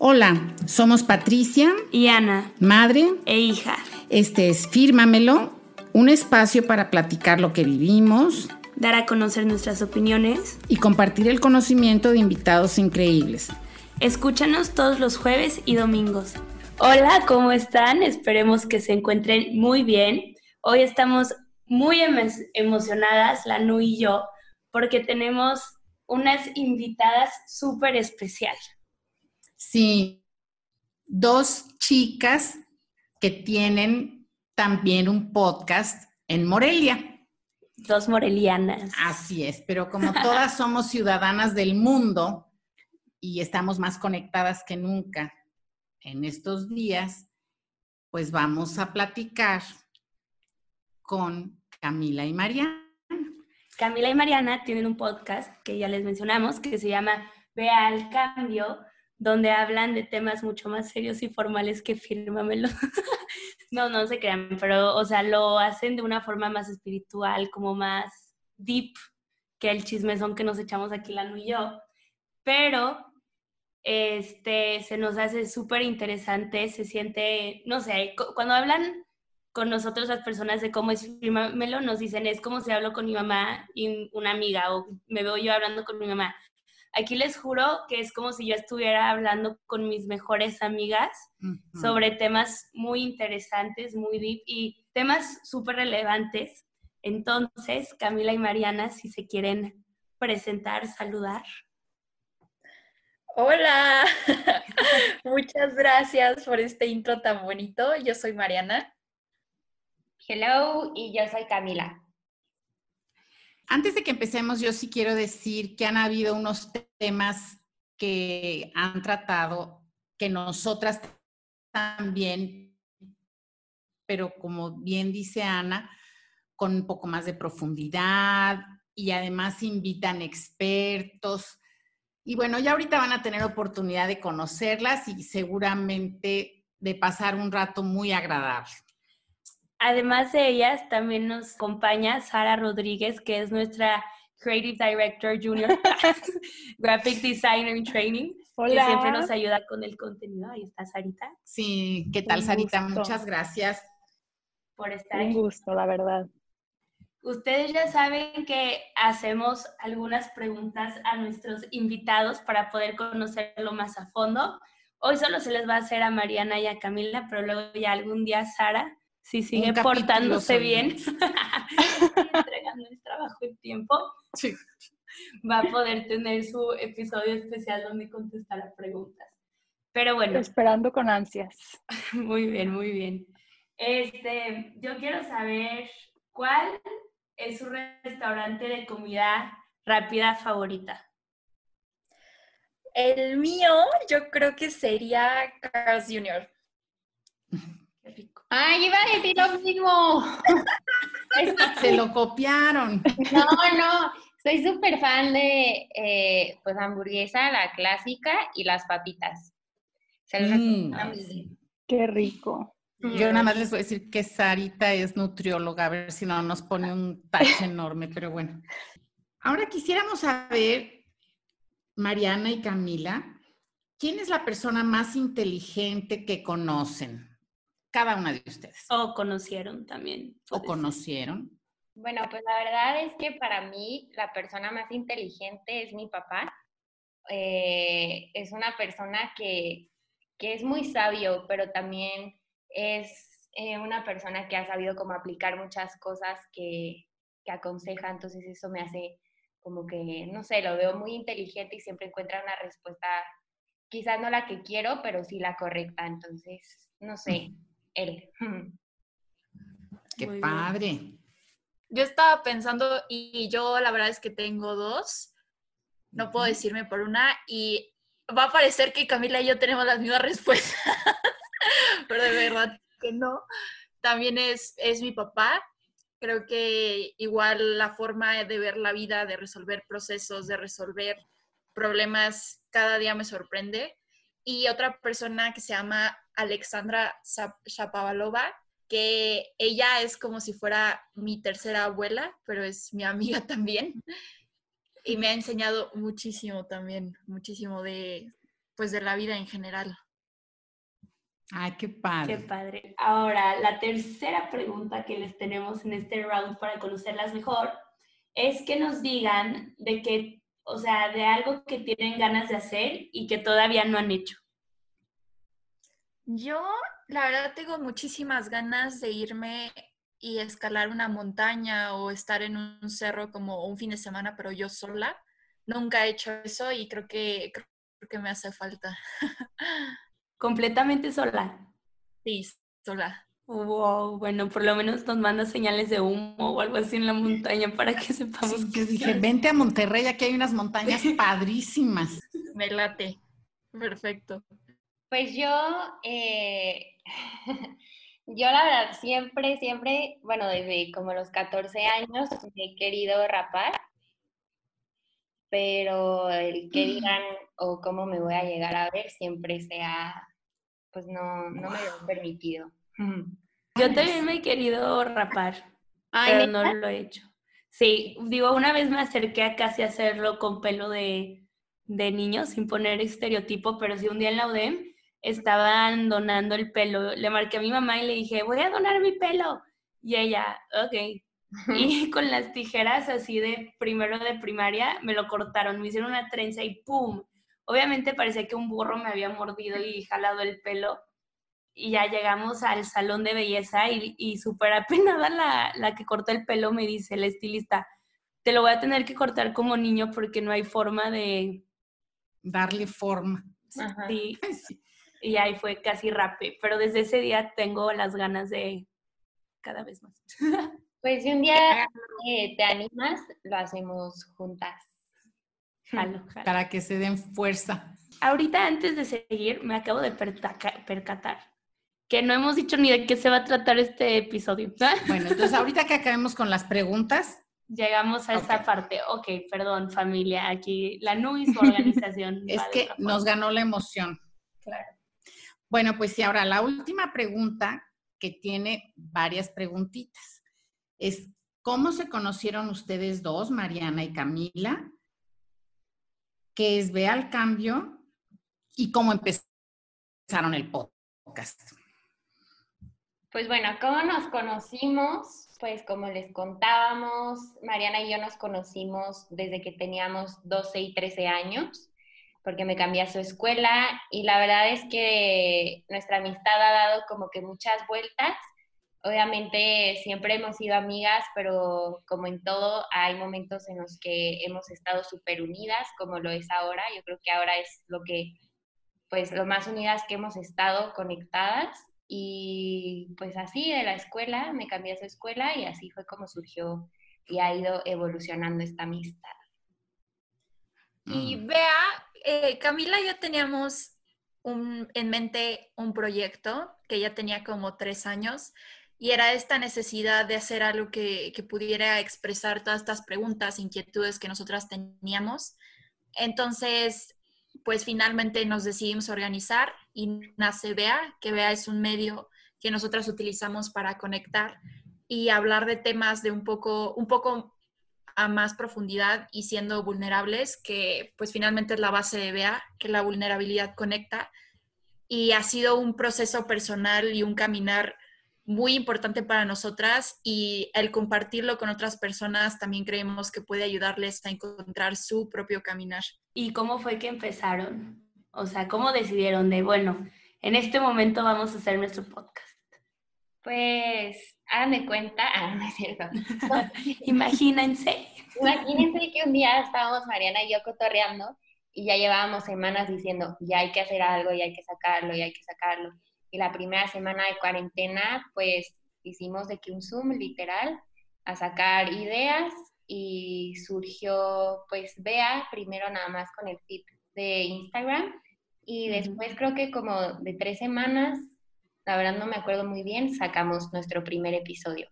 Hola, somos Patricia y Ana, madre e hija. Este es Fírmamelo, un espacio para platicar lo que vivimos, dar a conocer nuestras opiniones y compartir el conocimiento de invitados increíbles. Escúchanos todos los jueves y domingos. Hola, ¿cómo están? Esperemos que se encuentren muy bien. Hoy estamos muy emocionadas, la Nu y yo, porque tenemos unas invitadas súper especiales. Sí, dos chicas que tienen también un podcast en Morelia. Dos morelianas. Así es, pero como todas somos ciudadanas del mundo y estamos más conectadas que nunca en estos días, pues vamos a platicar con Camila y Mariana. Camila y Mariana tienen un podcast que ya les mencionamos que se llama Vea al Cambio donde hablan de temas mucho más serios y formales que fírmamelo. no, no se crean, pero, o sea, lo hacen de una forma más espiritual, como más deep que el chismezón que nos echamos aquí Lanu y yo. Pero este, se nos hace súper interesante, se siente, no sé, cuando hablan con nosotros las personas de cómo es fírmamelo, nos dicen, es como si hablo con mi mamá y una amiga, o me veo yo hablando con mi mamá. Aquí les juro que es como si yo estuviera hablando con mis mejores amigas sobre temas muy interesantes, muy deep y temas súper relevantes. Entonces, Camila y Mariana, si se quieren presentar, saludar. Hola, muchas gracias por este intro tan bonito. Yo soy Mariana. Hello, y yo soy Camila. Antes de que empecemos, yo sí quiero decir que han habido unos temas que han tratado que nosotras también, pero como bien dice Ana, con un poco más de profundidad y además invitan expertos. Y bueno, ya ahorita van a tener oportunidad de conocerlas y seguramente de pasar un rato muy agradable. Además de ellas, también nos acompaña Sara Rodríguez, que es nuestra Creative Director Junior, Graphic Designer in Training, que siempre nos ayuda con el contenido. Ahí está Sarita. Sí, ¿qué tal Sarita? Muchas gracias por estar Un gusto, la verdad. Ustedes ya saben que hacemos algunas preguntas a nuestros invitados para poder conocerlo más a fondo. Hoy solo se les va a hacer a Mariana y a Camila, pero luego ya algún día Sara si sigue portándose bien, entregando el trabajo en tiempo, va a poder tener su episodio especial donde contestará preguntas. Pero bueno. Esperando con ansias. Muy bien, muy bien. Este, yo quiero saber cuál es su restaurante de comida rápida favorita. El mío, yo creo que sería Carl's Jr. Ay, iba a decir lo mismo. Se lo copiaron. No, no, soy súper fan de eh, pues hamburguesa, la clásica y las papitas. Mm. Qué rico. Yo nada más les voy a decir que Sarita es nutrióloga, a ver si no nos pone un tache enorme, pero bueno. Ahora quisiéramos saber, Mariana y Camila, ¿quién es la persona más inteligente que conocen? Cada una de ustedes. O conocieron también. O conocieron. Bueno, pues la verdad es que para mí la persona más inteligente es mi papá. Eh, es una persona que, que, es muy sabio, pero también es eh, una persona que ha sabido cómo aplicar muchas cosas que, que aconseja, entonces eso me hace como que, no sé, lo veo muy inteligente y siempre encuentra una respuesta, quizás no la que quiero, pero sí la correcta, entonces, no sé, él. Qué padre. Yo estaba pensando y yo la verdad es que tengo dos. No puedo decirme por una y va a parecer que Camila y yo tenemos las mismas respuestas, pero de verdad que no. También es, es mi papá. Creo que igual la forma de ver la vida, de resolver procesos, de resolver problemas, cada día me sorprende. Y otra persona que se llama Alexandra Shapavalova, que ella es como si fuera mi tercera abuela, pero es mi amiga también. Y me ha enseñado muchísimo también, muchísimo de pues de la vida en general. Ay, qué padre. Qué padre. Ahora, la tercera pregunta que les tenemos en este round para conocerlas mejor es que nos digan de que, o sea, de algo que tienen ganas de hacer y que todavía no han hecho. Yo, la verdad, tengo muchísimas ganas de irme y escalar una montaña o estar en un cerro como un fin de semana, pero yo sola. Nunca he hecho eso y creo que, creo que me hace falta. Completamente sola. Sí, sola. Wow, bueno, por lo menos nos manda señales de humo o algo así en la montaña para que sepamos que dije, vente a Monterrey, aquí hay unas montañas padrísimas. Me late. Perfecto. Pues yo, eh, yo la verdad siempre, siempre, bueno, desde como los 14 años he querido rapar, pero el que mm. digan o cómo me voy a llegar a ver siempre sea, pues no, no me lo he permitido. Yo también me he querido rapar, pero no lo he hecho. Sí, digo, una vez me acerqué a casi hacerlo con pelo de, de niño, sin poner estereotipo, pero sí un día en la UDEM estaban donando el pelo. Le marqué a mi mamá y le dije, voy a donar mi pelo. Y ella, ok. Y con las tijeras así de primero de primaria me lo cortaron, me hicieron una trenza y ¡pum! Obviamente parecía que un burro me había mordido y jalado el pelo. Y ya llegamos al salón de belleza y, y súper apenada la, la que cortó el pelo me dice, el estilista, te lo voy a tener que cortar como niño porque no hay forma de... Darle forma. Sí. Y ahí fue casi rape, pero desde ese día tengo las ganas de cada vez más. Pues si un día eh, te animas, lo hacemos juntas. Para que se den fuerza. Ahorita antes de seguir, me acabo de percatar que no hemos dicho ni de qué se va a tratar este episodio. Bueno, entonces ahorita que acabemos con las preguntas. Llegamos a esa parte. Ok, perdón familia, aquí la NUI, su organización. es que nos ganó la emoción. Claro. Bueno, pues sí, ahora la última pregunta que tiene varias preguntitas es, ¿cómo se conocieron ustedes dos, Mariana y Camila? ¿Qué es Ve al Cambio? ¿Y cómo empezaron el podcast? Pues bueno, ¿cómo nos conocimos? Pues como les contábamos, Mariana y yo nos conocimos desde que teníamos 12 y 13 años porque me cambié a su escuela y la verdad es que nuestra amistad ha dado como que muchas vueltas. Obviamente siempre hemos sido amigas, pero como en todo hay momentos en los que hemos estado súper unidas, como lo es ahora. Yo creo que ahora es lo que, pues lo más unidas que hemos estado conectadas. Y pues así de la escuela, me cambié a su escuela y así fue como surgió y ha ido evolucionando esta amistad. Y vea, eh, Camila y yo teníamos en mente un proyecto que ya tenía como tres años y era esta necesidad de hacer algo que, pudiera expresar todas estas preguntas, inquietudes que nosotras teníamos. Entonces, pues finalmente nos decidimos organizar y nace Bea, que Bea es un medio que nosotras utilizamos para conectar y hablar de temas de un poco, un poco a más profundidad y siendo vulnerables, que pues finalmente es la base de BEA, que la vulnerabilidad conecta. Y ha sido un proceso personal y un caminar muy importante para nosotras y el compartirlo con otras personas también creemos que puede ayudarles a encontrar su propio caminar. ¿Y cómo fue que empezaron? O sea, ¿cómo decidieron de, bueno, en este momento vamos a hacer nuestro podcast? Pues háganme cuenta, ah, no es cierto. Imagínense. Imagínense que un día estábamos Mariana y yo cotorreando y ya llevábamos semanas diciendo, ya hay que hacer algo, ya hay que sacarlo, ya hay que sacarlo. Y la primera semana de cuarentena, pues hicimos de que un Zoom literal a sacar ideas y surgió, pues, Bea, primero nada más con el feed de Instagram y después creo que como de tres semanas la verdad no me acuerdo muy bien, sacamos nuestro primer episodio.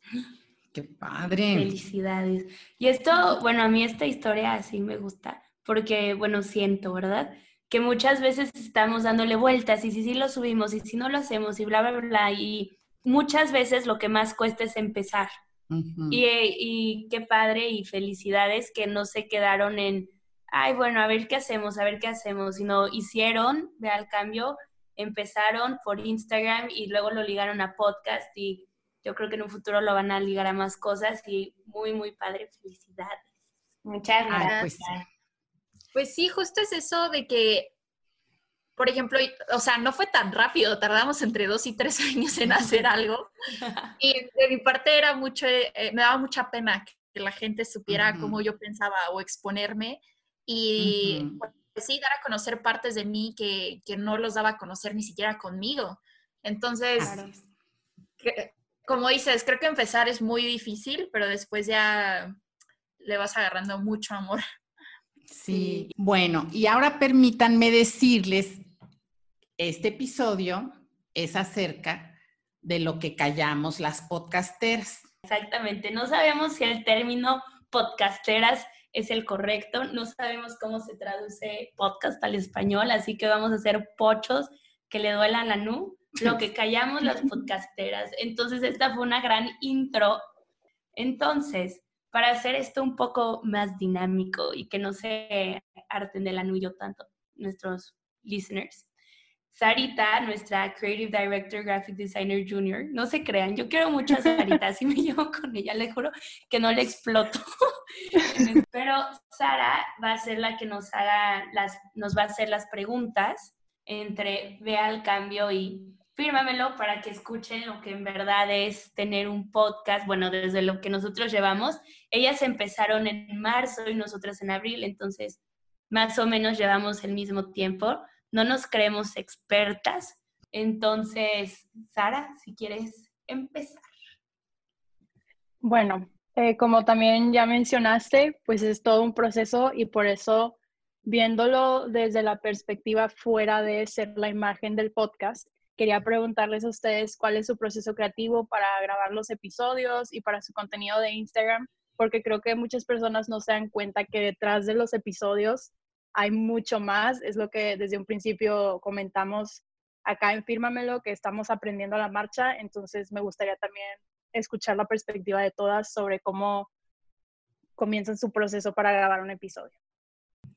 ¡Qué padre! Felicidades. Y esto, bueno, a mí esta historia así me gusta, porque, bueno, siento, ¿verdad? Que muchas veces estamos dándole vueltas y si sí lo subimos y si no lo hacemos y bla, bla, bla, y muchas veces lo que más cuesta es empezar. y, y, qué padre y felicidades que no se quedaron en ay, bueno, a ver qué hacemos, a ver qué hacemos, sino hicieron, ve al cambio, empezaron por Instagram y luego lo ligaron a podcast y yo creo que en un futuro lo van a ligar a más cosas y muy, muy padre, felicidades. Muchas gracias. pues, pues sí, justo es eso de que por ejemplo, o sea, no fue tan rápido, tardamos entre dos y tres años en hacer algo. Y de mi parte era mucho, eh, me daba mucha pena que la gente supiera cómo yo pensaba o exponerme. Y pues, sí, dar a conocer partes de mí que, que, no los daba a conocer ni siquiera conmigo. Entonces, como dices, creo que empezar es muy difícil, pero después ya le vas agarrando mucho amor. Sí, bueno, y ahora permítanme decirles este episodio es acerca de lo que callamos las podcasteras. Exactamente, no sabemos si el término podcasteras es el correcto, no sabemos cómo se traduce podcast al español, así que vamos a hacer pochos que le duelan la nu, lo que callamos las podcasteras. Entonces, esta fue una gran intro. Entonces, para hacer esto un poco más dinámico y que no se harten de la nu yo tanto, nuestros listeners, Sarita, nuestra Creative Director, Graphic Designer Junior, no se crean, yo quiero mucho a Sarita, así me llevo con ella, le juro que no le exploto. Pero Sara va a ser la que nos haga las, nos va a hacer las preguntas entre vea el cambio y fírmamelo para que escuchen lo que en verdad es tener un podcast, bueno, desde lo que nosotros llevamos. Ellas empezaron en marzo y nosotras en abril, entonces más o menos llevamos el mismo tiempo no nos creemos expertas. Entonces, Sara, si quieres empezar. Bueno, eh, como también ya mencionaste, pues es todo un proceso y por eso viéndolo desde la perspectiva fuera de ser la imagen del podcast, quería preguntarles a ustedes cuál es su proceso creativo para grabar los episodios y para su contenido de Instagram, porque creo que muchas personas no se dan cuenta que detrás de los episodios hay mucho más, es lo que desde un principio comentamos acá en Fírmamelo, que estamos aprendiendo a la marcha, entonces me gustaría también escuchar la perspectiva de todas sobre cómo comienzan su proceso para grabar un episodio.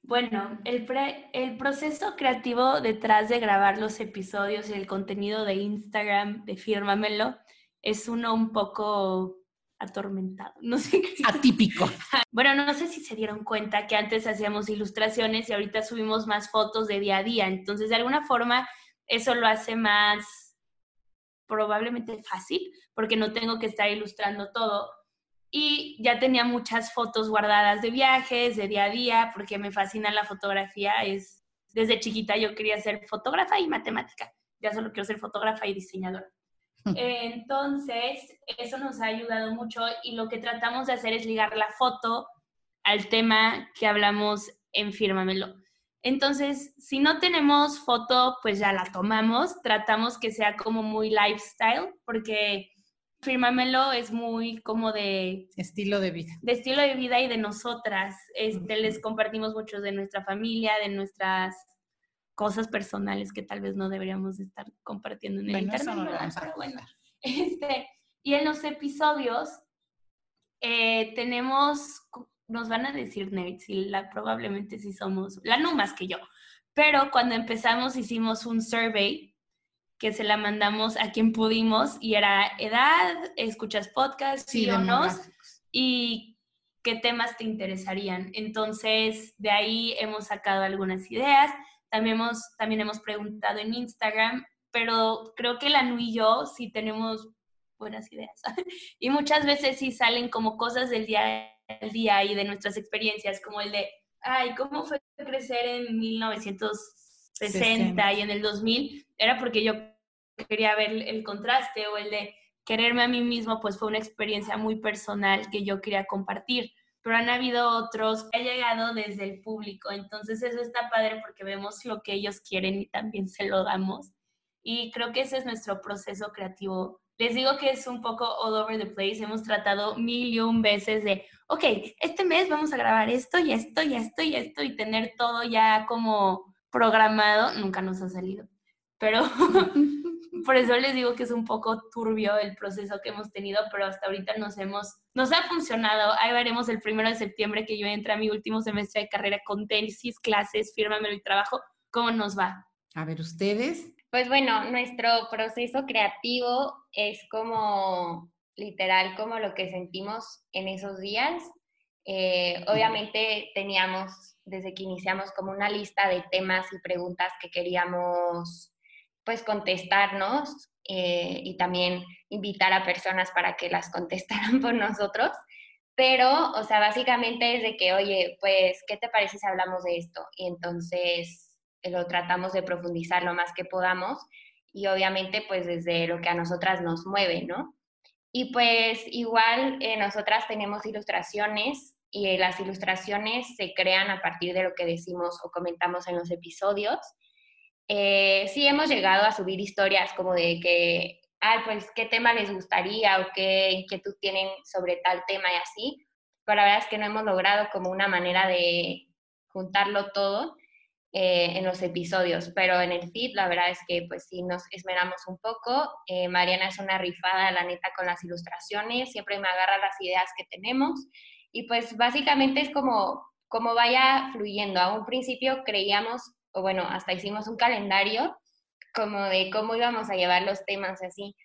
Bueno, el, el proceso creativo detrás de grabar los episodios y el contenido de Instagram de Fírmamelo es uno un poco atormentado, no sé Atípico. Bueno, no sé si se dieron cuenta que antes hacíamos ilustraciones y ahorita subimos más fotos de día a día, entonces de alguna forma eso lo hace más probablemente fácil porque no tengo que estar ilustrando todo. Y ya tenía muchas fotos guardadas de viajes, de día a día, porque me fascina la fotografía. Es, desde chiquita yo quería ser fotógrafa y matemática. Ya solo quiero ser fotógrafa y diseñadora. Entonces, eso nos ha ayudado mucho y lo que tratamos de hacer es ligar la foto al tema que hablamos en Fírmamelo. Entonces, si no tenemos foto, pues ya la tomamos, tratamos que sea como muy lifestyle, porque Fírmamelo es muy como de... Estilo de vida. De estilo de vida y de nosotras. Este, Les compartimos mucho de nuestra familia, de nuestras cosas personales que tal vez no deberíamos estar compartiendo en el internet. Este, y en los episodios eh, tenemos, nos van a decir nerds, y la, probablemente sí somos, la no más que yo, pero cuando empezamos hicimos un survey que se la mandamos a quien pudimos y era edad, escuchas podcast, sí, o no, y qué temas te interesarían. Entonces, de ahí hemos sacado algunas ideas también hemos, también hemos preguntado en Instagram, pero creo que la NU y yo sí tenemos buenas ideas. y muchas veces sí salen como cosas del día al día y de nuestras experiencias, como el de, ay, ¿cómo fue crecer en 1960 y en el 2000? Era porque yo quería ver el contraste o el de quererme a mí mismo, pues fue una experiencia muy personal que yo quería compartir pero han habido otros que han llegado desde el público. Entonces eso está padre porque vemos lo que ellos quieren y también se lo damos. Y creo que ese es nuestro proceso creativo. Les digo que es un poco all over the place. Hemos tratado mil y un veces de, ok, este mes vamos a grabar esto y esto y esto y esto y tener todo ya como programado. Nunca nos ha salido. pero por eso les digo que es un poco turbio el proceso que hemos tenido, pero hasta ahorita nos hemos, nos ha funcionado. Ahí veremos el primero de septiembre que yo entre a mi último semestre de carrera con tesis, clases, fírmamelo y trabajo, ¿cómo nos va? A ver, ustedes. Pues bueno, nuestro proceso creativo es como literal como lo que sentimos en esos días. Eh, obviamente teníamos desde que iniciamos como una lista de temas y preguntas que queríamos pues contestarnos eh, y también invitar a personas para que las contestaran por nosotros. Pero, o sea, básicamente es de que, oye, pues, ¿qué te parece si hablamos de esto? Y entonces eh, lo tratamos de profundizar lo más que podamos y obviamente pues desde lo que a nosotras nos mueve, ¿no? Y pues igual eh, nosotras tenemos ilustraciones y las ilustraciones se crean a partir de lo que decimos o comentamos en los episodios. Eh, sí hemos llegado a subir historias como de que, ay, pues, ¿qué tema les gustaría o qué inquietud tienen sobre tal tema y así? Pero la verdad es que no hemos logrado como una manera de juntarlo todo eh, en los episodios, pero en el feed la verdad es que pues sí nos esmeramos un poco. Eh, Mariana es una rifada, la neta, con las ilustraciones, siempre me agarra las ideas que tenemos y pues básicamente es como, como vaya fluyendo. A un principio creíamos, o bueno, hasta hicimos un calendario como de cómo íbamos a llevar los temas así,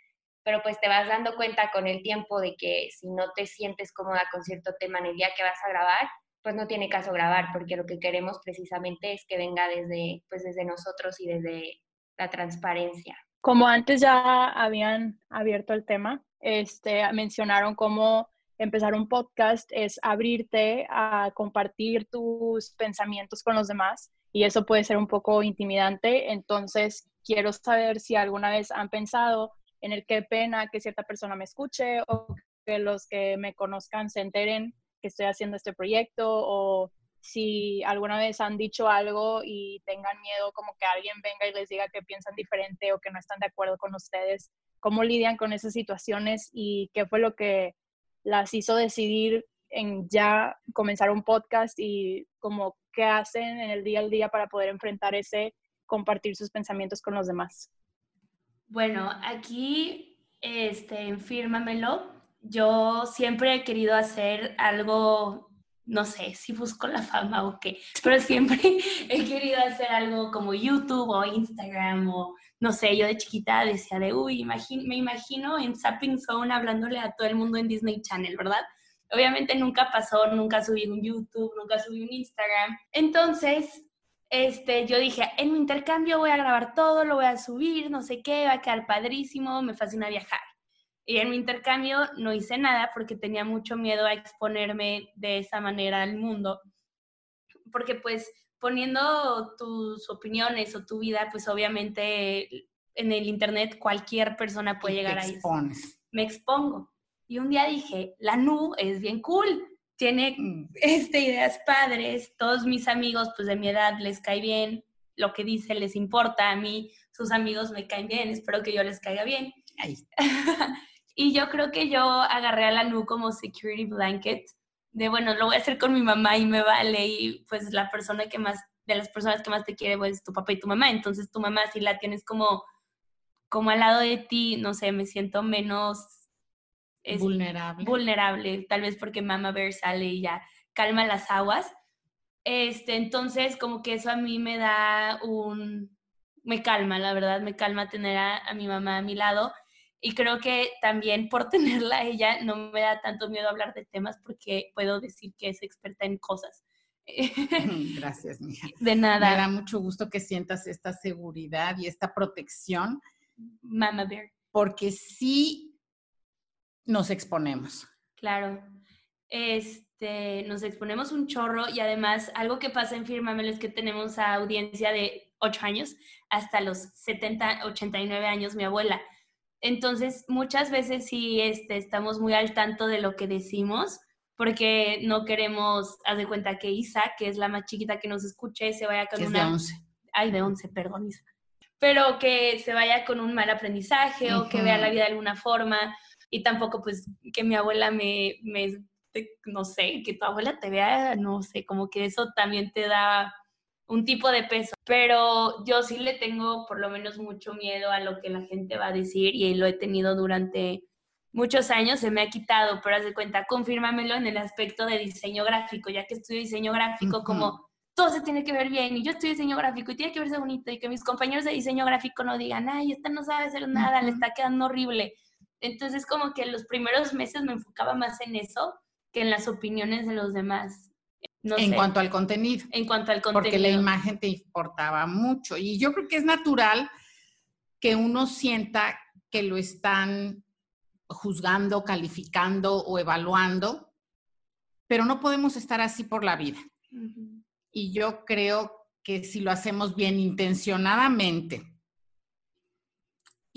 pero pues te vas dando cuenta con el tiempo de que si no te sientes cómoda con cierto tema en el día que vas a grabar, pues no tiene caso grabar, porque lo que queremos precisamente es que venga desde, pues desde nosotros y desde la transparencia. Como antes ya habían abierto el tema, este, mencionaron cómo empezar un podcast es abrirte a compartir tus pensamientos con los demás y eso puede ser un poco intimidante. Entonces, quiero saber si alguna vez han pensado en el qué pena que cierta persona me escuche o que los que me conozcan se enteren que estoy haciendo este proyecto o si alguna vez han dicho algo y tengan miedo como que alguien venga y les diga que piensan diferente o que no están de acuerdo con ustedes, cómo lidian con esas situaciones y qué fue lo que las hizo decidir en ya comenzar un podcast y como qué hacen en el día al día para poder enfrentar ese compartir sus pensamientos con los demás. Bueno, aquí este, Fírmamelo yo siempre he querido hacer algo, no sé si busco la fama o qué, pero siempre he querido hacer algo como YouTube o Instagram o no sé, yo de chiquita decía de, uy, me imagino en Zapping Zone hablándole a todo el mundo en Disney Channel, ¿verdad? Obviamente nunca pasó, nunca subí un YouTube, nunca subí un Instagram. Entonces, este, yo dije, en mi intercambio voy a grabar todo, lo voy a subir, no sé qué, va a quedar padrísimo, me fascina viajar. Y en mi intercambio no hice nada porque tenía mucho miedo a exponerme de esa manera al mundo. Porque pues poniendo tus opiniones o tu vida, pues obviamente en el internet cualquier persona puede llegar ahí. Me expongo. Y un día dije, la NU es bien cool, tiene mm. este, ideas padres, todos mis amigos pues de mi edad les cae bien, lo que dice les importa, a mí sus amigos me caen bien, espero que yo les caiga bien. Ahí. Y yo creo que yo agarré a la NU como security blanket, de bueno, lo voy a hacer con mi mamá y me vale, y pues la persona que más, de las personas que más te quiere, pues tu papá y tu mamá, entonces tu mamá si la tienes como, como al lado de ti, no sé, me siento menos... vulnerable. Vulnerable, tal vez porque Mama Bear sale y ya calma las aguas. Este, entonces, como que eso a mí me da un, me calma, la verdad, me calma tener a, a mi mamá a mi lado y creo que también por tenerla ella no me da tanto miedo hablar de temas porque puedo decir que es experta en cosas. Gracias, mija. De nada. Me da mucho gusto que sientas esta seguridad y esta protección. Mama Bear. Porque sí nos exponemos. Claro. Este, nos exponemos un chorro y además algo que pasa en Firmamelo es que tenemos a audiencia de 8 años hasta los 70, 89 años, mi abuela. Entonces, muchas veces sí este, estamos muy al tanto de lo que decimos, porque no queremos, haz de cuenta que Isa, que es la más chiquita que nos escuche, se vaya con una... de 11. Ay, de 11, perdón, Isa. Pero que se vaya con un mal aprendizaje o que vea la vida de alguna forma. Y tampoco, pues, que mi abuela me, me, no sé, que tu abuela te vea, no sé, como que eso también te da un tipo de peso, pero yo sí le tengo por lo menos mucho miedo a lo que la gente va a decir y lo he tenido durante muchos años, se me ha quitado, pero haz de cuenta, confírmamelo en el aspecto de diseño gráfico, ya que estudio diseño gráfico, como todo se tiene que ver bien y yo estudio diseño gráfico y tiene que verse bonito y que mis compañeros de diseño gráfico no digan, ay, esta no sabe hacer nada, le está quedando horrible. Entonces como que los primeros meses me enfocaba más en eso que en las opiniones de los demás. en cuanto al contenido. En cuanto al contenido. Porque la imagen te importaba mucho. Y yo creo que es natural que uno sienta que lo están juzgando, calificando o evaluando, pero no podemos estar así por la vida. Y yo creo que si lo hacemos bien intencionadamente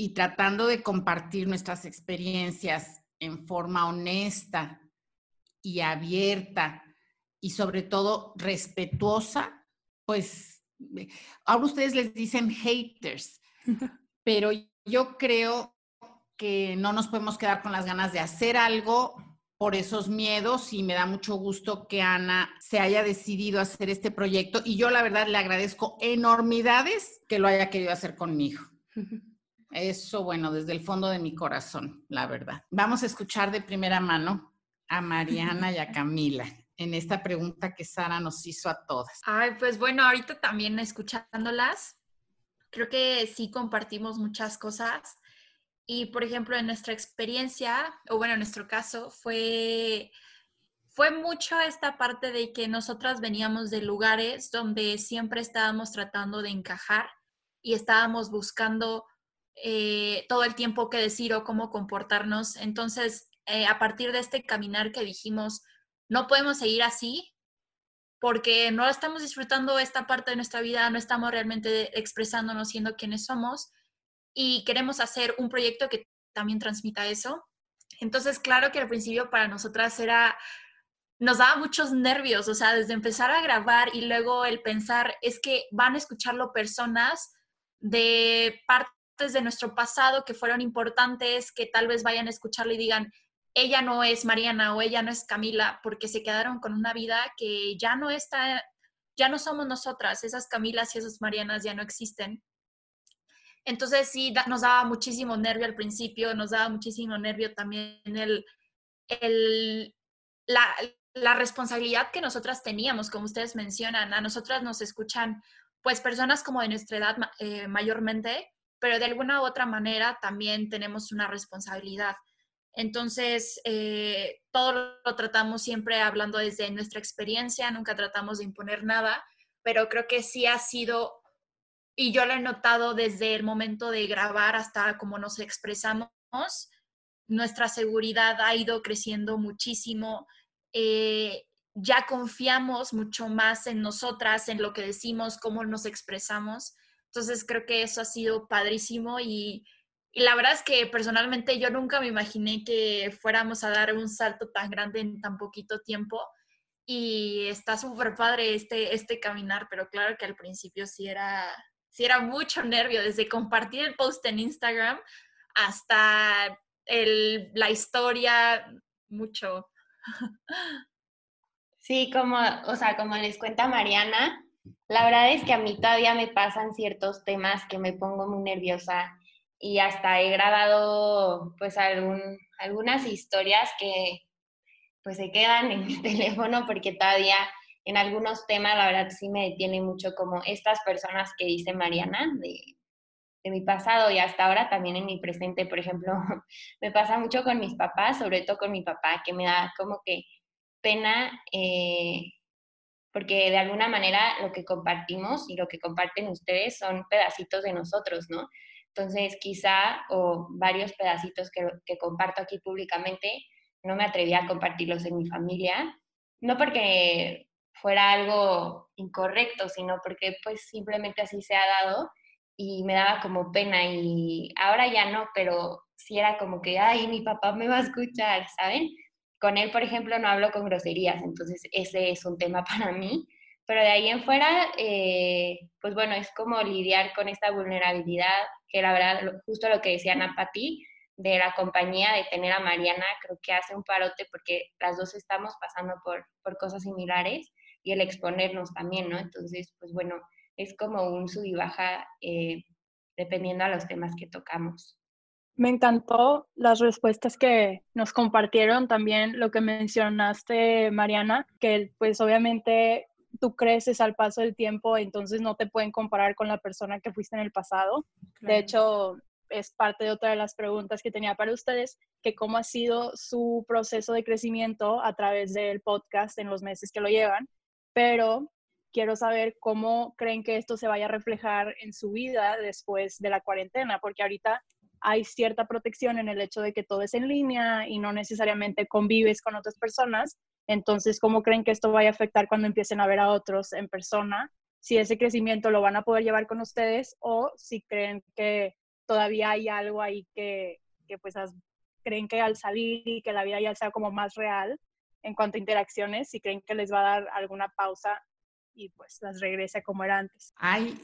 y tratando de compartir nuestras experiencias en forma honesta y abierta y sobre todo respetuosa, pues ahora ustedes les dicen haters, pero yo creo que no nos podemos quedar con las ganas de hacer algo por esos miedos y me da mucho gusto que Ana se haya decidido hacer este proyecto y yo la verdad le agradezco enormidades que lo haya querido hacer conmigo. Eso, bueno, desde el fondo de mi corazón, la verdad. Vamos a escuchar de primera mano a Mariana y a Camila en esta pregunta que Sara nos hizo a todas. Ay, pues bueno, ahorita también escuchándolas, creo que sí compartimos muchas cosas y, por ejemplo, en nuestra experiencia, o bueno, en nuestro caso, fue, fue mucho esta parte de que nosotras veníamos de lugares donde siempre estábamos tratando de encajar y estábamos buscando eh, todo el tiempo qué decir o cómo comportarnos. Entonces, eh, a partir de este caminar que dijimos, no podemos seguir así porque no estamos disfrutando esta parte de nuestra vida, no estamos realmente expresándonos siendo quienes somos y queremos hacer un proyecto que también transmita eso. Entonces, claro que al principio para nosotras era, nos daba muchos nervios, o sea, desde empezar a grabar y luego el pensar es que van a escucharlo personas de partes de nuestro pasado que fueron importantes, que tal vez vayan a escucharlo y digan, ella no es Mariana o ella no es Camila, porque se quedaron con una vida que ya no está, ya no somos nosotras, esas Camilas y esas Marianas ya no existen. Entonces sí, nos daba muchísimo nervio al principio, nos daba muchísimo nervio también el, el, la, la, responsabilidad que nosotras teníamos, como ustedes mencionan. A nosotras nos escuchan pues personas como de nuestra edad eh, mayormente, pero de alguna u otra manera también tenemos una responsabilidad. Entonces, eh, todo lo tratamos siempre hablando desde nuestra experiencia, nunca tratamos de imponer nada, pero creo que sí ha sido y yo lo he notado desde el momento de grabar hasta cómo nos expresamos. Nuestra seguridad ha ido creciendo muchísimo. Eh, ya confiamos mucho más en nosotras, en lo que decimos, cómo nos expresamos. Entonces creo que eso ha sido padrísimo y, la verdad es que personalmente yo nunca me imaginé que fuéramos a dar un salto tan grande en tan poquito tiempo y está súper padre este, este caminar, pero claro que al principio sí era, sí era mucho nervio, desde compartir el post en Instagram hasta el, la historia, mucho. Sí, como, o sea, como les cuenta Mariana, la verdad es que a mí todavía me pasan ciertos temas que me pongo muy nerviosa y hasta he grabado pues algunas historias que pues se quedan en mi teléfono porque todavía en algunos temas, la verdad sí me detiene mucho como estas personas que dice Mariana de, de mi pasado y hasta ahora también en mi presente, por ejemplo, me pasa mucho con mis papás, sobre todo con mi papá, que me da como que pena, eh, porque de alguna manera lo que compartimos y lo que comparten ustedes son pedacitos de nosotros, ¿no? Entonces, quizá, o varios pedacitos que, que comparto aquí públicamente, no me atreví a compartirlos en mi familia, no porque fuera algo incorrecto, sino porque pues simplemente así se ha dado y me daba como pena y ahora ya no, pero sí era como que, ay, mi papá me va a escuchar, ¿saben? Con él, por ejemplo, no hablo con groserías, entonces ese es un tema para mí, pero de ahí en fuera, eh, pues bueno, es como lidiar con esta vulnerabilidad, que la verdad, justo lo que decía Ana Pati, de la compañía, de tener a Mariana, creo que hace un parote porque las dos estamos pasando por, por cosas similares y el exponernos también, ¿no? Entonces, pues bueno, es como un sub y baja eh, dependiendo a los temas que tocamos. Me encantó las respuestas que nos compartieron, también lo que mencionaste, Mariana, que pues obviamente tú creces al paso del tiempo, entonces no te pueden comparar con la persona que fuiste en el pasado. De hecho, es parte de otra de las preguntas que tenía para ustedes, que cómo ha sido su proceso de crecimiento a través del podcast en los meses que lo llevan, pero quiero saber cómo creen que esto se vaya a reflejar en su vida después de la cuarentena, porque ahorita hay cierta protección en el hecho de que todo es en línea y no necesariamente convives con otras personas. Entonces, ¿cómo creen que esto vaya a afectar cuando empiecen a ver a otros en persona? Si ese crecimiento lo van a poder llevar con ustedes o si creen que todavía hay algo ahí que, que pues creen que al salir y que la vida ya sea como más real en cuanto a interacciones, si creen que les va a dar alguna pausa y pues las regrese como era antes. Ay,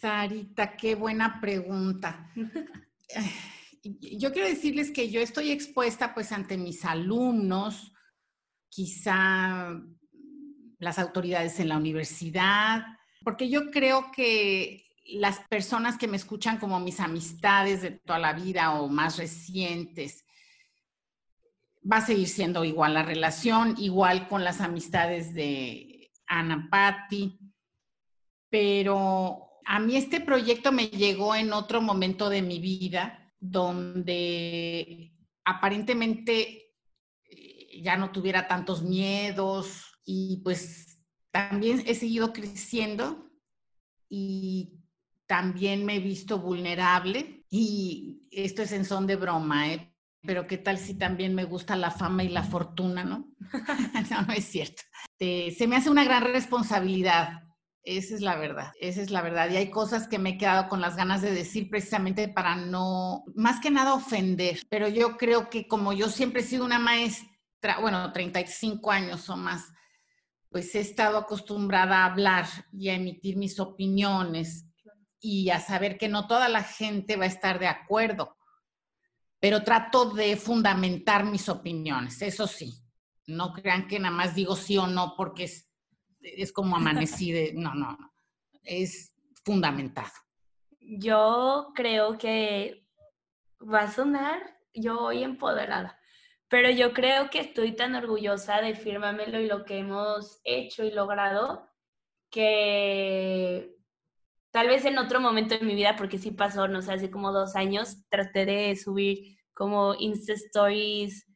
Sarita, qué buena pregunta. yo quiero decirles que yo estoy expuesta pues ante mis alumnos, quizá las autoridades en la universidad, porque yo creo que las personas que me escuchan como mis amistades de toda la vida o más recientes, va a seguir siendo igual la relación, igual con las amistades de Ana Patti, pero a mí este proyecto me llegó en otro momento de mi vida donde aparentemente eh, ya no tuviera tantos miedos y pues también he seguido creciendo y también me he visto vulnerable y esto es en son de broma, ¿eh? pero qué tal si también me gusta la fama y la fortuna, ¿no? no, no es cierto. se me hace una gran responsabilidad esa es la verdad, esa es la verdad. Y hay cosas que me he quedado con las ganas de decir precisamente para no, más que nada ofender. Pero yo creo que como yo siempre he sido una maestra, bueno, 35 años o más, pues he estado acostumbrada a hablar y a emitir mis opiniones y a saber que no toda la gente va a estar de acuerdo, pero trato de fundamentar mis opiniones, eso sí. No crean que nada más digo sí o no porque es como amanecí de, no, no, no, es fundamentado. Yo creo que va a sonar yo hoy empoderada, pero yo creo que estoy tan orgullosa de Fírmamelo y lo que hemos hecho y logrado que tal vez en otro momento de mi vida, porque sí pasó, no sé, hace como dos años, traté de subir como Insta Stories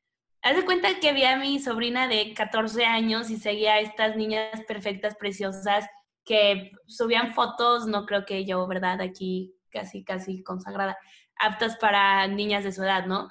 Haz de cuenta que había a mi sobrina de 14 años y seguía a estas niñas perfectas, preciosas, que subían fotos, no creo que yo, ¿verdad? Aquí casi, casi consagrada, aptas para niñas de su edad, ¿no?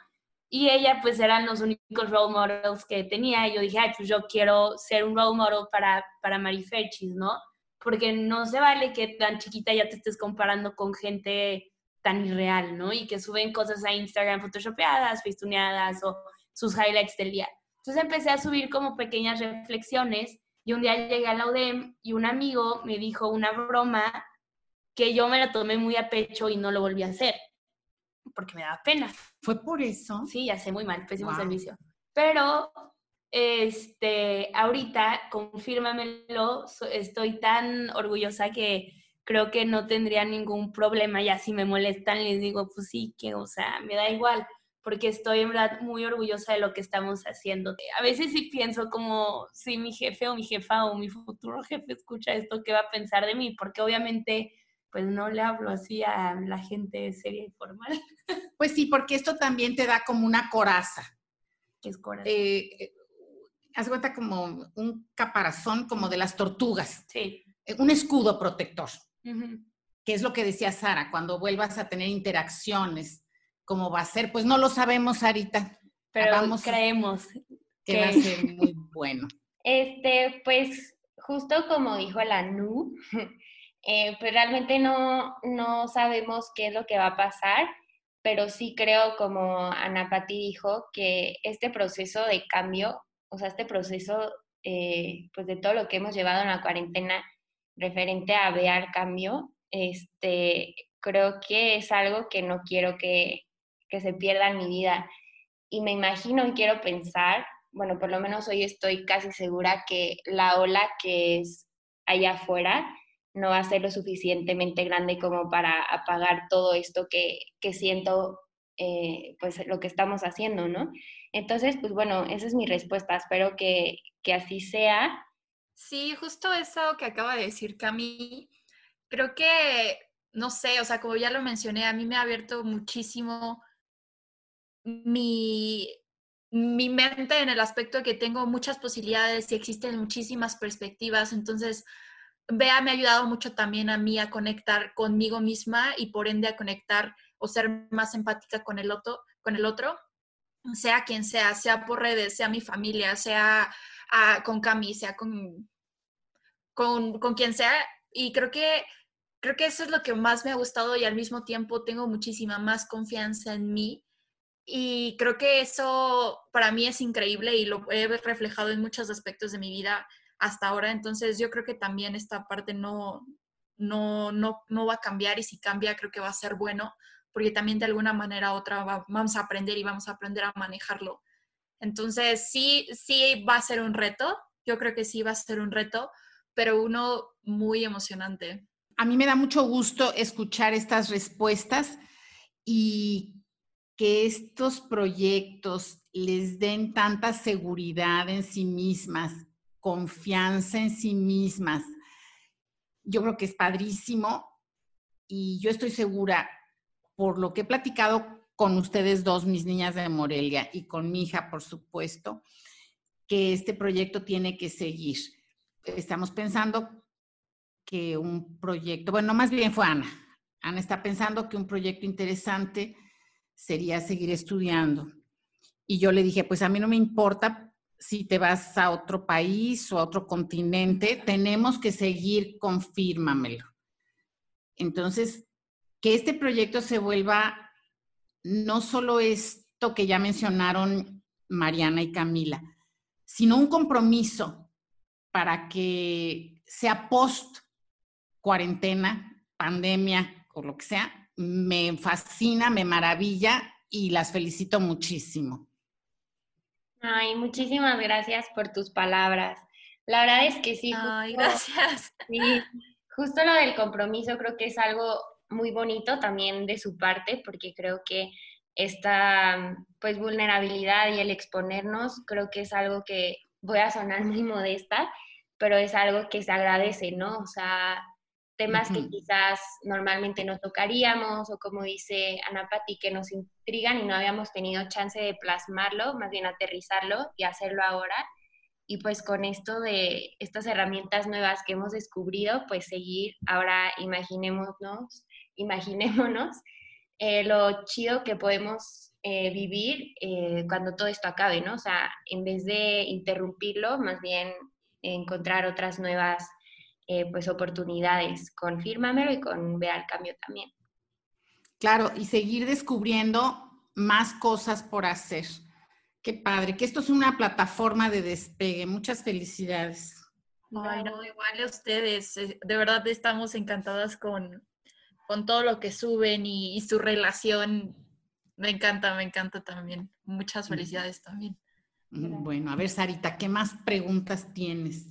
Y ella, pues, eran los únicos role models que tenía. Y yo dije, ay, pues yo quiero ser un role model para, para Mariferchis, ¿no? Porque no se vale que tan chiquita ya te estés comparando con gente tan irreal, ¿no? Y que suben cosas a Instagram photoshopeadas, festuneadas o sus highlights del día. Entonces empecé a subir como pequeñas reflexiones y un día llegué a la UDEM y un amigo me dijo una broma que yo me la tomé muy a pecho y no lo volví a hacer porque me daba pena. ¿Fue por eso? Sí, ya sé, muy mal, pésimo servicio. Pero, este, ahorita, confírmamelo, estoy tan orgullosa que creo que no tendría ningún problema. Ya si me molestan, les digo, pues sí, que, o sea, me da igual porque estoy en verdad muy orgullosa de lo que estamos haciendo. A veces sí pienso como si mi jefe o mi jefa o mi futuro jefe escucha esto, ¿qué va a pensar de mí? Porque obviamente pues no le hablo así a la gente seria y formal. Pues sí, porque esto también te da como una coraza. ¿Qué es coraza? Eh, eh, haz cuenta como un caparazón como de las tortugas. Sí. Eh, un escudo protector. Que es lo que decía Sara, cuando vuelvas a tener interacciones cómo va a ser, pues no lo sabemos ahorita. Pero Vamos creemos que, va a ser muy bueno. Este, pues justo como dijo la Nu, eh, pues realmente no, no sabemos qué es lo que va a pasar, pero sí creo, como Ana Pati dijo, que este proceso de cambio, o sea, este proceso eh, pues de todo lo que hemos llevado en la cuarentena referente a ver cambio, este, creo que es algo que no quiero que, que se pierda en mi vida. Y me imagino y quiero pensar bueno, por lo menos hoy estoy casi segura que la ola que es allá afuera no va a ser lo suficientemente grande como para apagar todo esto que, que siento, eh, pues lo que estamos haciendo, ¿no? Entonces, pues bueno, esa es mi respuesta. Espero que, que así sea. Sí, justo eso que acaba de decir Cami, creo que, no sé, o sea, como ya lo mencioné, a mí me ha abierto muchísimo mi, mi mente en el aspecto de que tengo muchas posibilidades y existen muchísimas perspectivas. Entonces, Bea me ha ayudado mucho también a mí a conectar conmigo misma y por ende a conectar o ser más empática con el otro, con el otro sea quien sea, sea por redes, sea mi familia, sea ah, con Cami, sea con, con, con quien sea. Y creo que creo que eso es lo que más me ha gustado y al mismo tiempo tengo muchísima más confianza en mí y creo que eso para mí es increíble y lo he reflejado en muchos aspectos de mi vida hasta ahora. Entonces yo creo que también esta parte no, no, no, no va a cambiar y si cambia creo que va a ser bueno porque también de alguna manera u otra vamos a aprender y vamos a aprender a manejarlo. Entonces sí, sí va a ser un reto. Yo creo que sí va a ser un reto, pero uno muy emocionante. A mí me da mucho gusto escuchar estas respuestas y que estos proyectos les den tanta seguridad en sí mismas, confianza en sí mismas. Yo creo que es padrísimo y yo estoy segura, por lo que he platicado con ustedes dos, mis niñas de Morelia, y con mi hija, por supuesto, que este proyecto tiene que seguir. Estamos pensando que un proyecto, bueno, más bien fue Ana. Ana está pensando que un proyecto interesante sería seguir estudiando. Y yo le dije, pues a mí no me importa si te vas a otro país o a otro continente, tenemos que seguir, confírmamelo. Entonces, que este proyecto se vuelva no solo esto que ya mencionaron Mariana y Camila, sino un compromiso para que sea post cuarentena, pandemia o lo que sea, me fascina, me maravilla y las felicito muchísimo. Ay, muchísimas gracias por tus palabras. La verdad es que sí. Ay, gracias. Sí, justo lo del compromiso creo que es algo muy bonito también de su parte, porque creo que esta pues vulnerabilidad y el exponernos creo que es algo que voy a sonar muy modesta, pero es algo que se agradece, ¿no? O sea, temas que quizás normalmente no tocaríamos o como dice Ana Pati, que nos intrigan y no habíamos tenido chance de plasmarlo, más bien aterrizarlo y hacerlo ahora. Y pues con esto de estas herramientas nuevas que hemos descubrido, pues seguir, ahora imaginémonos, imaginémonos eh, lo chido que podemos eh, vivir eh, cuando todo esto acabe, ¿no? O sea, en vez de interrumpirlo, más bien encontrar otras nuevas eh, pues oportunidades. Confírmamelo y con Vea el Cambio también. Claro, y seguir descubriendo más cosas por hacer. Qué padre, que esto es una plataforma de despegue. Muchas felicidades. Ay, no, igual a ustedes. Eh, de verdad estamos encantadas con, con todo lo que suben y, y, su relación. Me encanta, me encanta también. Muchas felicidades también. Bueno, a ver, Sarita, ¿qué más preguntas tienes?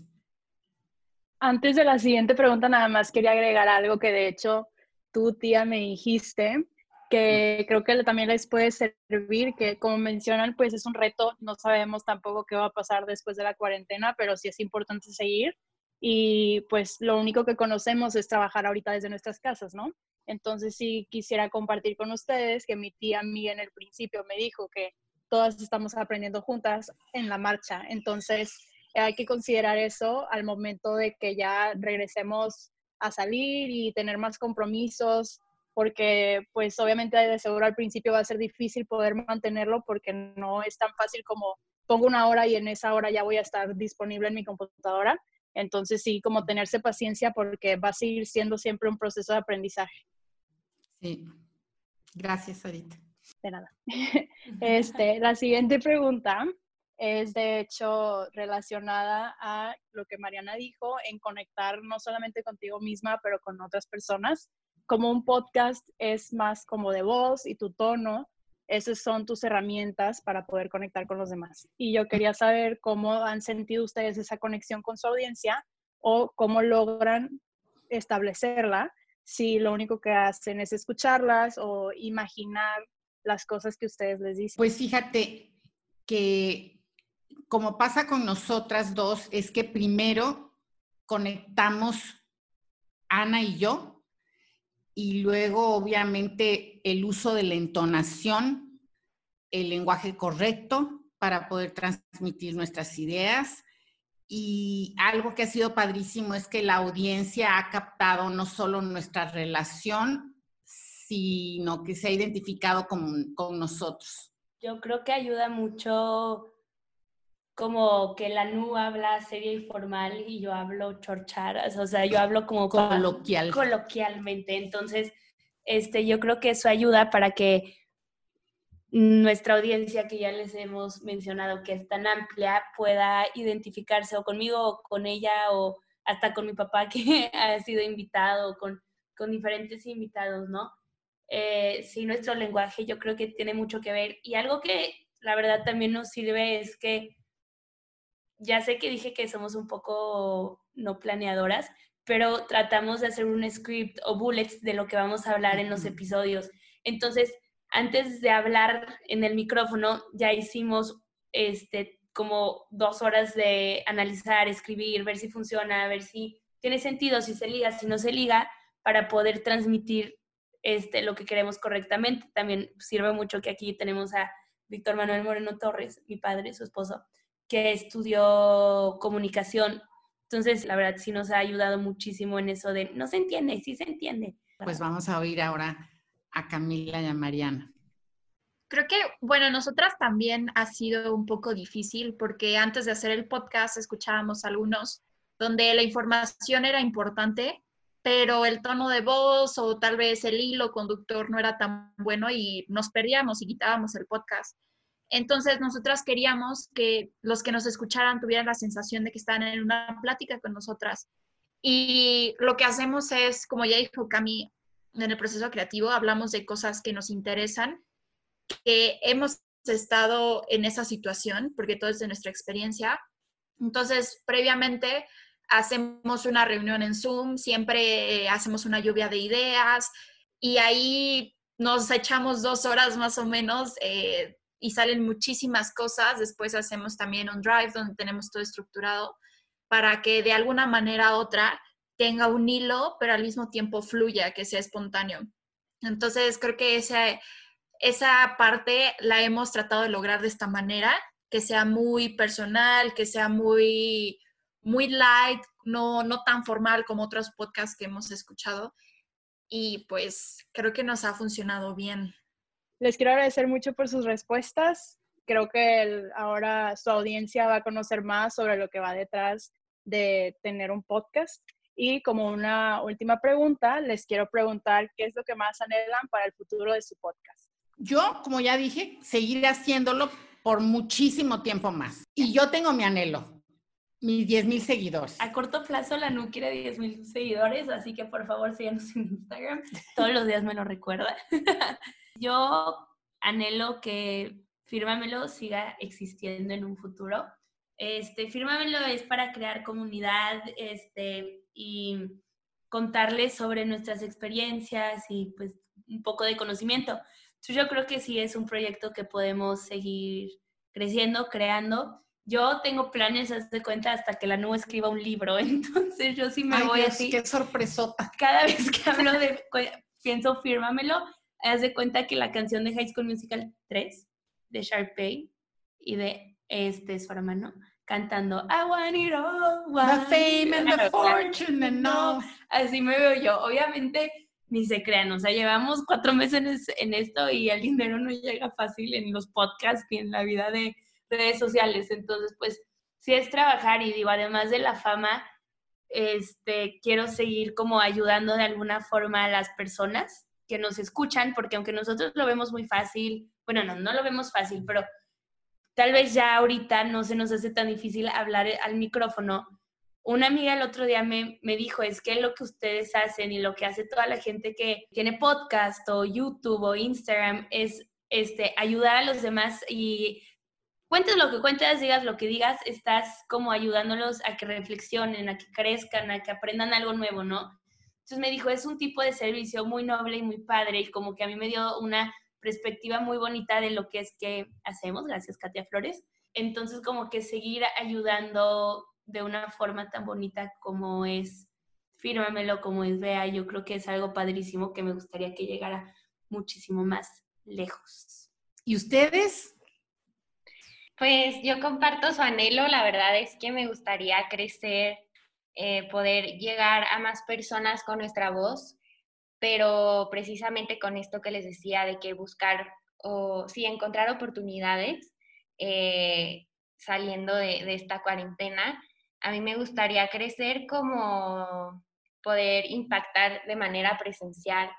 Antes de la siguiente pregunta, nada más quería agregar algo que de hecho tú, tía, me dijiste, que creo que también les puede servir, que como mencionan, pues es un reto, no sabemos tampoco qué va a pasar después de la cuarentena, pero sí es importante seguir. Y pues lo único que conocemos es trabajar ahorita desde nuestras casas, ¿no? Entonces sí quisiera compartir con ustedes que mi tía a mí en el principio me dijo que todas estamos aprendiendo juntas en la marcha, entonces hay que considerar eso al momento de que ya regresemos a salir y tener más compromisos, porque pues obviamente de seguro al principio va a ser difícil poder mantenerlo porque no es tan fácil como pongo una hora y en esa hora ya voy a estar disponible en mi computadora. Entonces sí, como tenerse paciencia porque va a seguir siendo siempre un proceso de aprendizaje. Sí. Gracias, Arita. De nada. Este, la siguiente pregunta es de hecho relacionada a lo que Mariana dijo, en conectar no solamente contigo misma, pero con otras personas. Como un podcast es más como de voz y tu tono, esas son tus herramientas para poder conectar con los demás. Y yo quería saber cómo han sentido ustedes esa conexión con su audiencia o cómo logran establecerla si lo único que hacen es escucharlas o imaginar las cosas que ustedes les dicen. Pues fíjate que como pasa con nosotras dos, es que primero conectamos Ana y yo, y luego obviamente el uso de la entonación, el lenguaje correcto para poder transmitir nuestras ideas. Y algo que ha sido padrísimo es que la audiencia ha captado no solo nuestra relación, sino que se ha identificado con, con nosotros. Yo creo que ayuda mucho como que la NU habla seria y formal y yo hablo chorcharas, o sea, yo hablo como Coloquial. coloquialmente. Entonces, este, yo creo que eso ayuda para que nuestra audiencia que ya les hemos mencionado que es tan amplia pueda identificarse o conmigo o con ella o hasta con mi papá que ha sido invitado, con, con diferentes invitados, ¿no? Eh, sí, nuestro lenguaje yo creo que tiene mucho que ver y algo que la verdad también nos sirve es que ya sé que dije que somos un poco no planeadoras, pero tratamos de hacer un script o bullets de lo que vamos a hablar en los episodios. Entonces, antes de hablar en el micrófono, ya hicimos este, como dos horas de analizar, escribir, ver si funciona, ver si tiene sentido, si se liga, si no se liga, para poder transmitir este, lo que queremos correctamente. También sirve mucho que aquí tenemos a Víctor Manuel Moreno Torres, mi padre, su esposo, que estudió comunicación. Entonces, la verdad, sí nos ha ayudado muchísimo en eso de no se entiende, sí se entiende. Pues vamos a oír ahora a Camila y a Mariana. Creo que, bueno, nosotras también ha sido un poco difícil porque antes de hacer el podcast escuchábamos algunos donde la información era importante, pero el tono de voz o tal vez el hilo conductor no era tan bueno y nos perdíamos y quitábamos el podcast. Entonces, nosotras queríamos que los que nos escucharan tuvieran la sensación de que estaban en una plática con nosotras. Y lo que hacemos es, como ya dijo Cami, en el proceso creativo hablamos de cosas que nos interesan, que hemos estado en esa situación, porque todo es de nuestra experiencia. Entonces, previamente hacemos una reunión en Zoom, siempre hacemos una lluvia de ideas y ahí nos echamos dos horas más o menos eh, y salen muchísimas cosas. Después hacemos también un drive donde tenemos todo estructurado para que de alguna manera u otra tenga un hilo, pero al mismo tiempo fluya, que sea espontáneo. Entonces, creo que esa, esa parte la hemos tratado de lograr de esta manera, que sea muy personal, que sea muy, muy light, no, no tan formal como otros podcasts que hemos escuchado. Y pues creo que nos ha funcionado bien. Les quiero agradecer mucho por sus respuestas. Creo que ahora su audiencia va a conocer más sobre lo que va detrás de tener un podcast. Y como una última pregunta, les quiero preguntar qué es lo que más anhelan para el futuro de su podcast. Yo, como ya dije, seguiré haciéndolo por muchísimo tiempo más. Y yo tengo mi anhelo, mis 10 mil seguidores. A corto plazo la NU quiere 10 mil seguidores, así que por favor síganos en Instagram. Todos los días me lo recuerda. Yo anhelo que Fírmamelo siga existiendo en un futuro. Este, Fírmamelo es para crear comunidad este, y contarles sobre nuestras experiencias y pues un poco de conocimiento. Entonces yo creo que sí es un proyecto que podemos seguir creciendo, creando. Yo tengo planes, haz de cuenta, hasta que la nube escriba un libro, entonces yo sí me voy así. ¡Qué sorpresota! Cada vez que hablo de, pienso, fírmamelo, haz de cuenta que la canción de High School Musical 3 de Sharpay y de este su hermano cantando I want it all, the fame and the fortune and all. Así me veo yo. Obviamente ni se crean, o sea, llevamos cuatro meses en esto y el dinero no llega fácil en los podcasts ni en la vida de redes sociales. Entonces, pues sí es trabajar y digo, además de la fama, este, quiero seguir como ayudando de alguna forma a las personas que nos escuchan, porque aunque nosotros lo vemos muy fácil, bueno, no, no lo vemos fácil, pero tal vez ya ahorita no se nos hace tan difícil hablar al micrófono. Una amiga el otro día me, me dijo, es que lo que ustedes hacen y lo que hace toda la gente que tiene podcast o YouTube o Instagram es este, ayudar a los demás y cuentes lo que cuentes, digas lo que digas, estás como ayudándolos a que reflexionen, a que crezcan, a que aprendan algo nuevo, ¿no? Entonces me dijo, es un tipo de servicio muy noble y muy padre y como que a mí me dio una perspectiva muy bonita de lo que es que hacemos, gracias Katia Flores. Entonces como que seguir ayudando de una forma tan bonita como es Fírmamelo, como es Bea, yo creo que es algo padrísimo que me gustaría que llegara muchísimo más lejos. ¿Y ustedes? Pues yo comparto su anhelo, la verdad es que me gustaría crecer, eh, poder llegar a más personas con nuestra voz, pero precisamente con esto que les decía de que buscar o sí, encontrar oportunidades eh, saliendo de, esta cuarentena, a mí me gustaría crecer como poder impactar de manera presencial,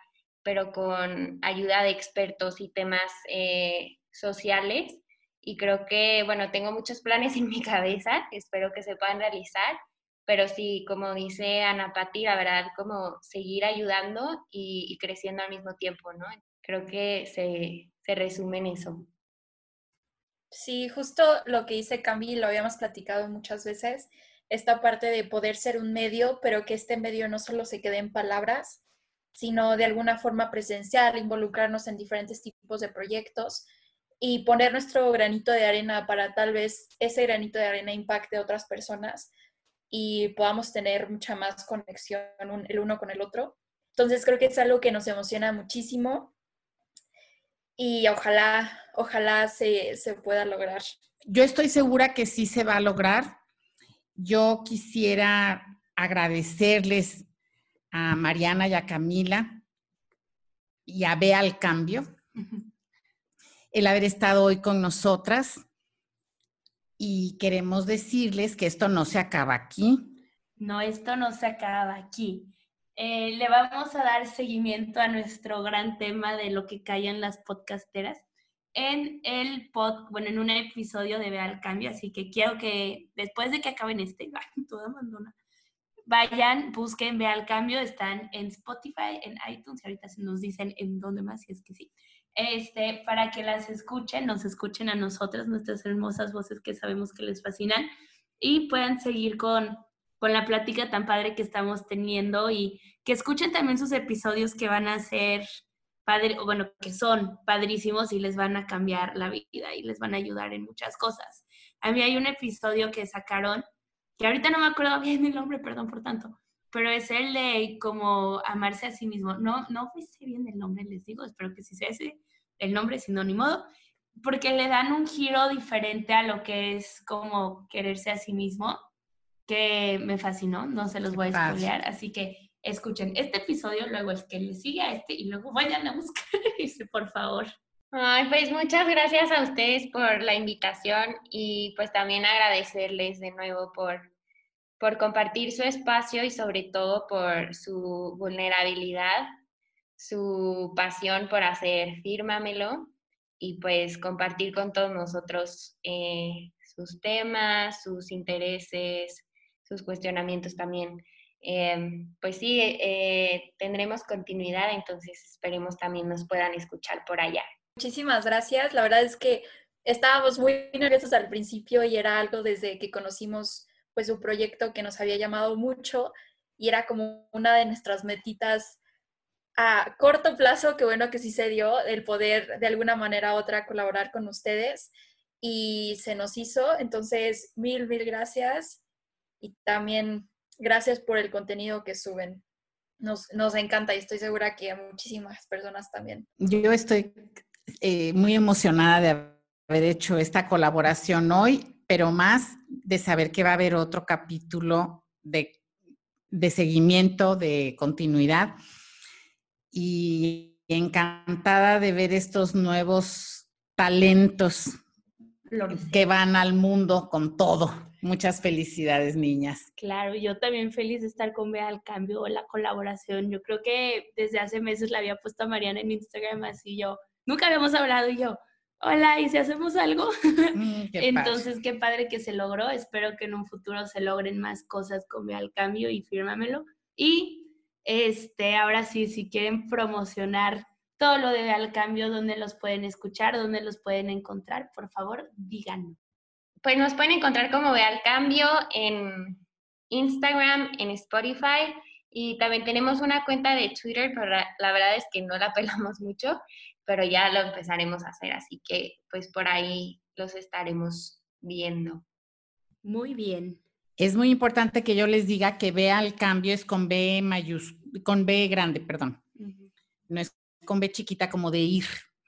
pero con ayuda de expertos y temas eh, sociales. Y creo que, bueno, tengo muchos planes en mi cabeza, espero que se puedan realizar, pero sí, como dice Ana Pati, la verdad, como seguir ayudando y, creciendo al mismo tiempo, ¿no? Creo que se, se resume en eso. Sí, justo lo que dice Cami, lo habíamos platicado muchas veces, esta parte de poder ser un medio, pero que este medio no solo se quede en palabras, sino de alguna forma presencial, involucrarnos en diferentes tipos de proyectos y poner nuestro granito de arena para tal vez ese granito de arena impacte a otras personas y podamos tener mucha más conexión el uno con el otro. Entonces creo que es algo que nos emociona muchísimo y ojalá, ojalá se, se pueda lograr. Yo estoy segura que sí se va a lograr. Yo quisiera agradecerles a Mariana y a Camila y a Bea al cambio el haber estado hoy con nosotras y queremos decirles que esto no se acaba aquí. No, esto no se acaba aquí. Eh, le vamos a dar seguimiento a nuestro gran tema de lo que callan las podcasteras en el pod, bueno, en un episodio de Vea al Cambio, así que quiero que después de que acaben este, toda abandona, vayan, busquen Vea al Cambio, están en Spotify, en iTunes, y ahorita se nos dicen en dónde más, si es que sí este, para que las escuchen, nos escuchen a nosotras, nuestras hermosas voces que sabemos que les fascinan y puedan seguir con, con la plática tan padre que estamos teniendo y que escuchen también sus episodios que van a ser padre, bueno, que son padrísimos y les van a cambiar la vida y les van a ayudar en muchas cosas. A mí hay un episodio que sacaron, que ahorita no me acuerdo bien el nombre, perdón por tanto, pero es el de como amarse a sí mismo. No, no sé bien el nombre, les digo, espero que sí sea ese el nombre, sinónimo, porque le dan un giro diferente a lo que es como quererse a sí mismo, que me fascinó, no se los voy a spoilear, así que escuchen este episodio, luego el que le sigue a este y luego vayan a buscar ese, por favor. Ay, pues muchas gracias a ustedes por la invitación y pues también agradecerles de nuevo por por compartir su espacio y sobre todo por su vulnerabilidad, su pasión por hacer Fírmamelo y pues compartir con todos nosotros eh, sus temas, sus intereses, sus cuestionamientos también. Em, pues sí, eh, tendremos continuidad, entonces esperemos también nos puedan escuchar por allá. Muchísimas gracias. La verdad es que estábamos muy nerviosos al principio y era algo desde que conocimos pues un proyecto que nos había llamado mucho y era como una de nuestras metitas a corto plazo, que bueno que sí se dio, el poder de alguna manera u otra colaborar con ustedes y se nos hizo. Entonces, mil, mil gracias y también gracias por el contenido que suben. Nos, nos encanta y estoy segura que a muchísimas personas también. Yo estoy eh, muy emocionada de haber hecho esta colaboración hoy pero más de saber que va a haber otro capítulo de, seguimiento, de continuidad. Y encantada de ver estos nuevos talentos que van al mundo con todo. Muchas felicidades, niñas. Claro, yo también feliz de estar con Bea al cambio, la colaboración. Yo creo que desde hace meses la había puesto a Mariana en Instagram, así yo, nunca habíamos hablado y yo, hola, ¿y si hacemos algo? Mm, Entonces, qué padre que se logró. Espero que en un futuro se logren más cosas con al cambio y fírmamelo. Y este, ahora sí, si quieren promocionar todo lo de al cambio, dónde los pueden escuchar, dónde los pueden encontrar, por favor, díganos. Pues nos pueden encontrar como Ve al Cambio en Instagram, en Spotify y también tenemos una cuenta de Twitter, pero la, la verdad es que no la pelamos mucho, pero ya lo empezaremos a hacer, así que pues por ahí los estaremos viendo. Muy bien. Es muy importante que yo les diga que vea el cambio es con B mayús con B grande, perdón. No es con B chiquita como de ir,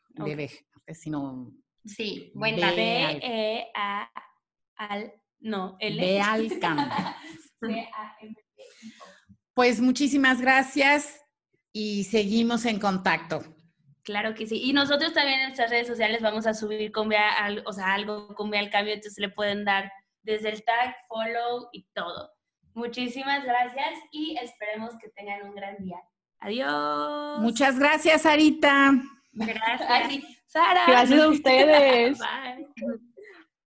de Ok. B, sino Sí, buen Ve dato. B, al- E, A, al, no, L. ve al cambio. A, M, P. Pues muchísimas gracias y seguimos en contacto. Claro que sí. Y nosotros también en nuestras redes sociales vamos a subir con Bea al- o sea, algo con Bea al cambio, entonces le pueden dar desde el tag, follow y todo. Muchísimas gracias y esperemos que tengan un gran día. Adiós. Muchas gracias, Sarita. Gracias. Sara. Gracias a ustedes. Bye.